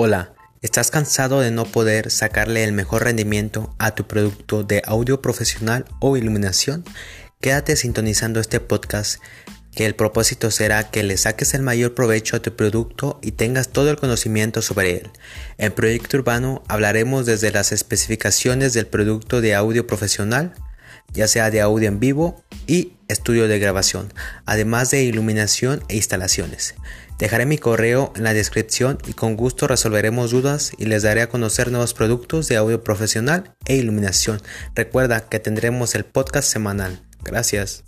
Hola, ¿estás cansado de no poder sacarle el mejor rendimiento a tu producto de audio profesional o iluminación? Quédate sintonizando este podcast que el propósito será que le saques el mayor provecho a tu producto y tengas todo el conocimiento sobre él. En Proyecto Urbano hablaremos desde las especificaciones del producto de audio profesional, ya sea de audio en vivo y estudio de grabación, además de iluminación e instalaciones. Dejaré mi correo en la descripción y con gusto resolveremos dudas y les daré a conocer nuevos productos de audio profesional e iluminación. Recuerda que tendremos el podcast semanal. Gracias.